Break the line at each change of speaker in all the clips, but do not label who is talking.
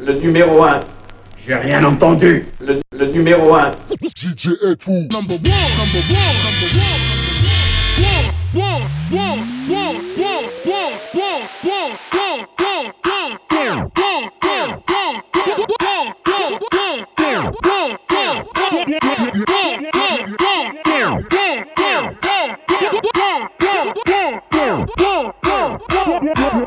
le numéro 1. J'ai rien entendu. Le, le numéro 1.
DJ Headful.
Number one, number one, number one. One, one, one, one, one, one, one, one, one, one, one, one, one, one,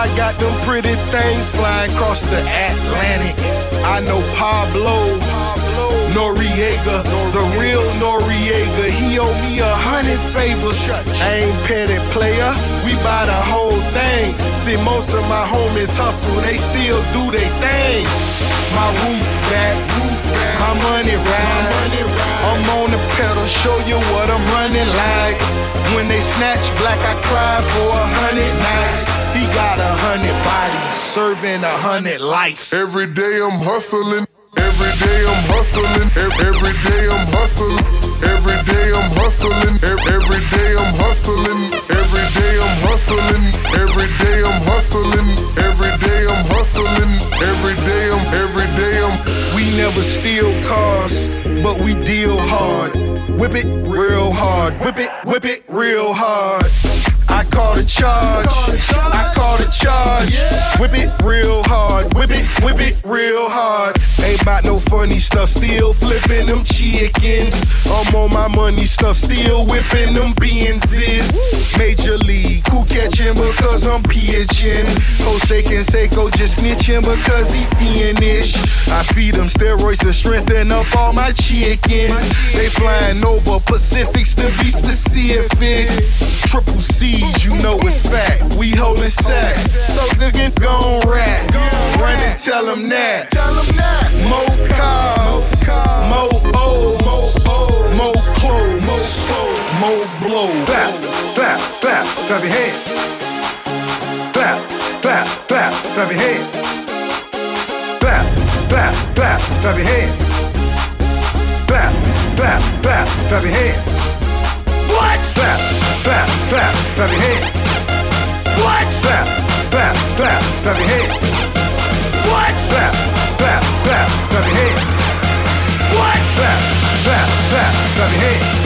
I got them pretty things flying across the Atlantic. I know Pablo, Noriega, the real Noriega. He owe me a hundred favors. I ain't petty player. We buy the whole thing. See, most of my homies hustle. They still do their thing. My roof back, my money ride. I'm on the pedal, show you what I'm running like. When they snatch black, I cry for a hundred nights.
Every day I'm hustling. Every day I'm hustling. Every day I'm hustling. Every day I'm hustling. Every day I'm hustling. Every day I'm hustling. Every day I'm hustling. Every day I'm hustling. Every day I'm. Every day I'm.
We never steal cars, but we deal hard. Whip it real hard. Whip it, whip it real hard. I call the charge. I call the charge. Whip it real hard. Whip it, whip it real hard. Ain't about no funny stuff. Still flipping them chickens. I'm on my money stuff. Still whipping them beans. Major league. Who catching because I'm pitching? Jose Canseco just snitching because he fiendish. I feed them steroids to strengthen up all my chickens. They flying over Pacifics to be specific. Triple C's, you know it's fact. We holding sack. So good get gon' rap. Run and tell them that. More cars, more O's, more clothes, more blow. Bap, bap, bap, grab your head clap your head. Clap, clap, clap, clap your head. Clap, clap, clap, clap your head. What? Clap, clap, clap, clap your head. What? Clap, clap, clap, clap your head. What? Clap, clap, clap, clap your head. What? Clap, clap, clap, clap your head.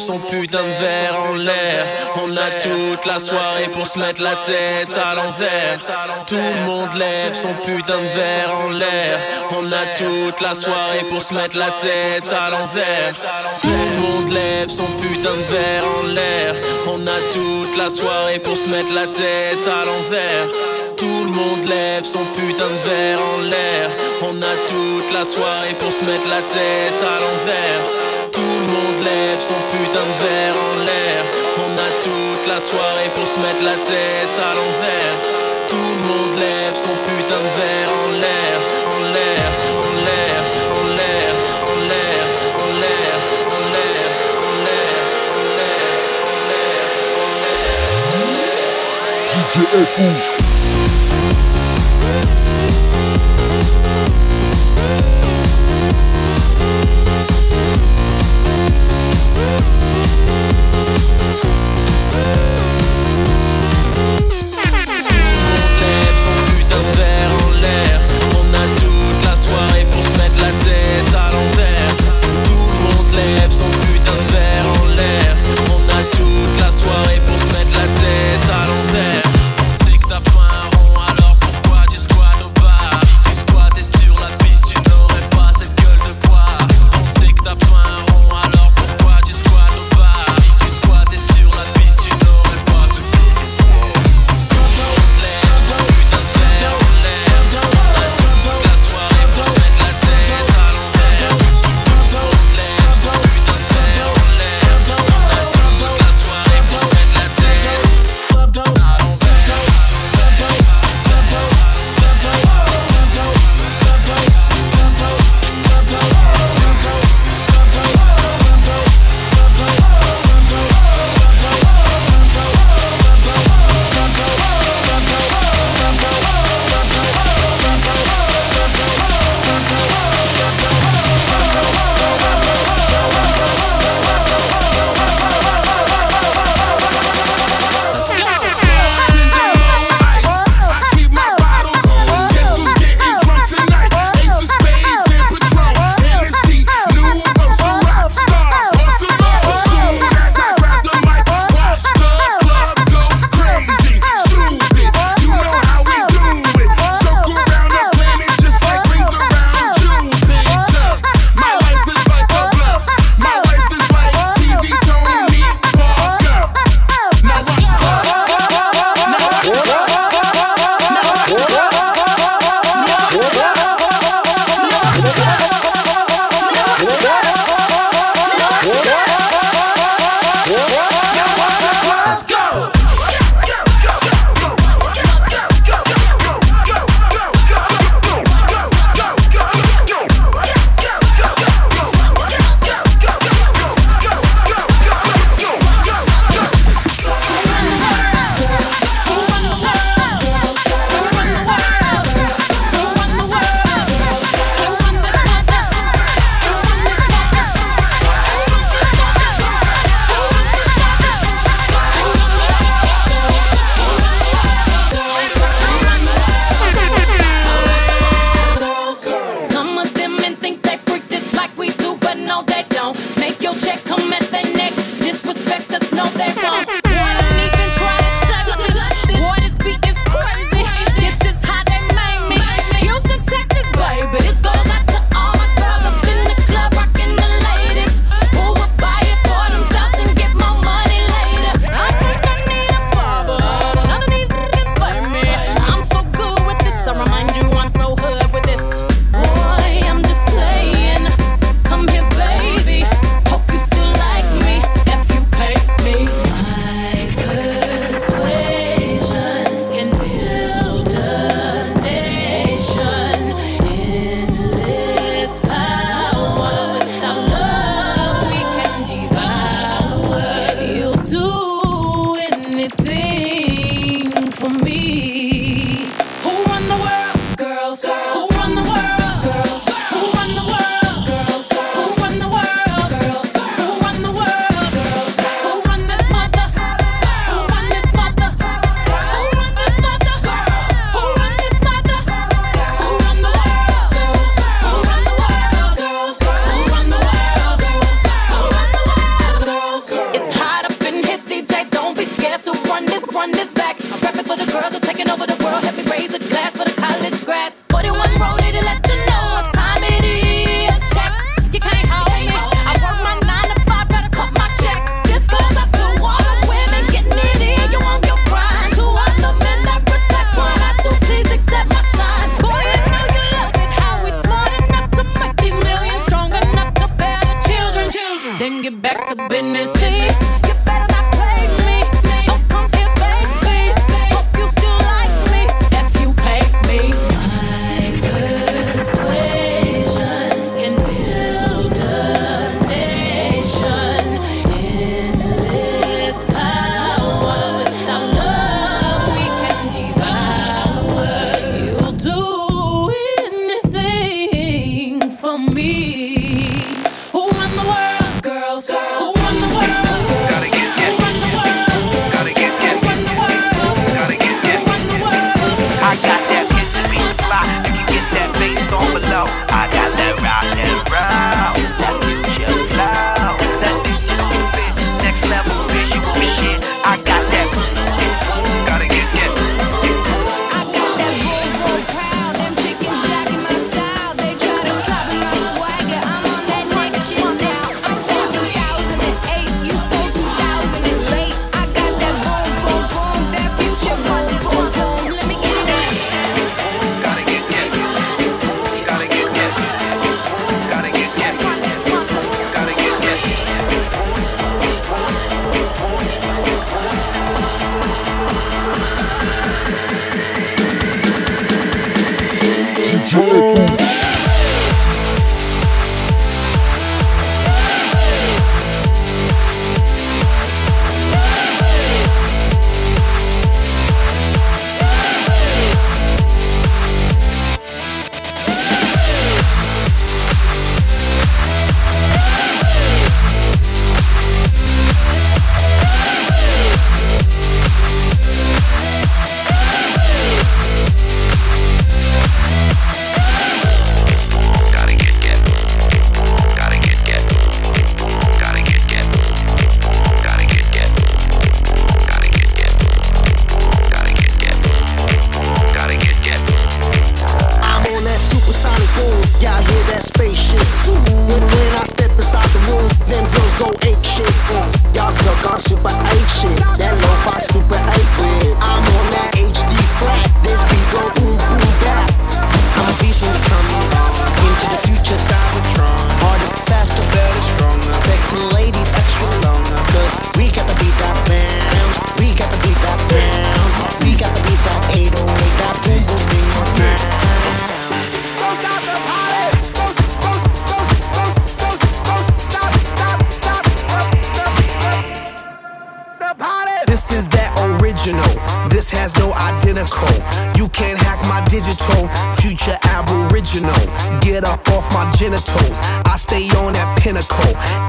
Son putain de verre en l'air. On a toute la soirée pour se mettre la tête à l'envers. Tout le monde lève son putain de verre en l'air. On a toute la soirée pour se mettre la tête à l'envers. Tout le monde lève son putain de verre en l'air. On a toute la soirée pour se mettre la tête à l'envers. Tout le monde lève son putain de verre en l'air. On a toute la soirée pour se mettre la tête à l'envers. Tout le monde lève son putain de verre en l'air. On a toute la soirée pour se mettre la tête à l'envers. Tout le monde lève son putain de verre en l'air, en l'air, en l'air, en l'air, en l'air, en l'air, en l'air, en l'air, en l'air, en l'air, en l'air.
DJ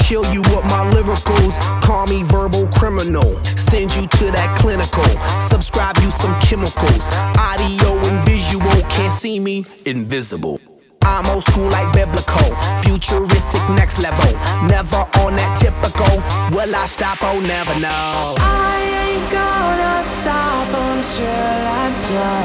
kill you with my lyricals. Call me verbal criminal, send you to that clinical. Subscribe you some chemicals, audio and visual. Can't see me, invisible. I'm old school like biblical, futuristic next level. Never on that typical. Will I stop? Oh, never know.
I ain't gonna stop until I'm done.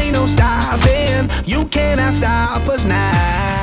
no stopping, you cannot stop us now.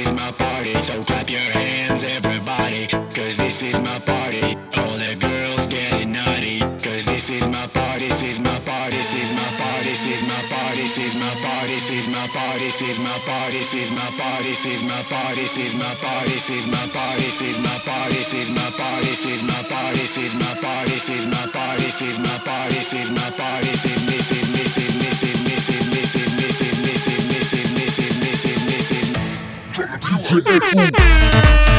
is my party, so clap your hands everybody, cause this is my party. All the girls getting naughty, cause this is my party, this is my party, this is my party, this is my party, this is my party, this is my party, this is my party, this is my party, this is my party, this is my party, this is my party, this is my party, this is my party, this is my party, this is my party, this is my party, this is my party, this is my party, this is this is this is
Think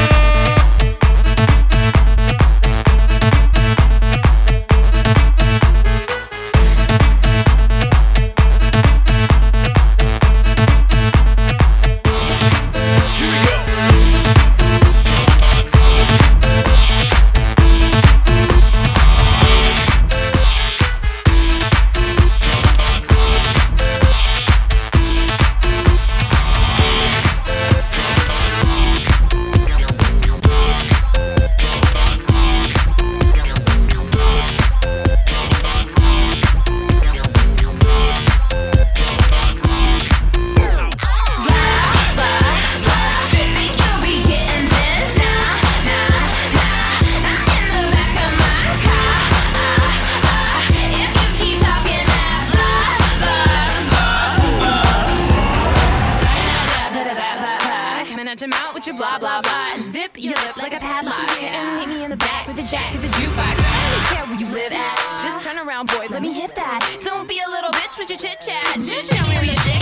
like a padlock. And meet me in the back with the jack of the jukebox. I don't really care where you live at. Just turn around, boy, let me hit that. Don't be a little bitch with your chit chat. Just show me where your dick's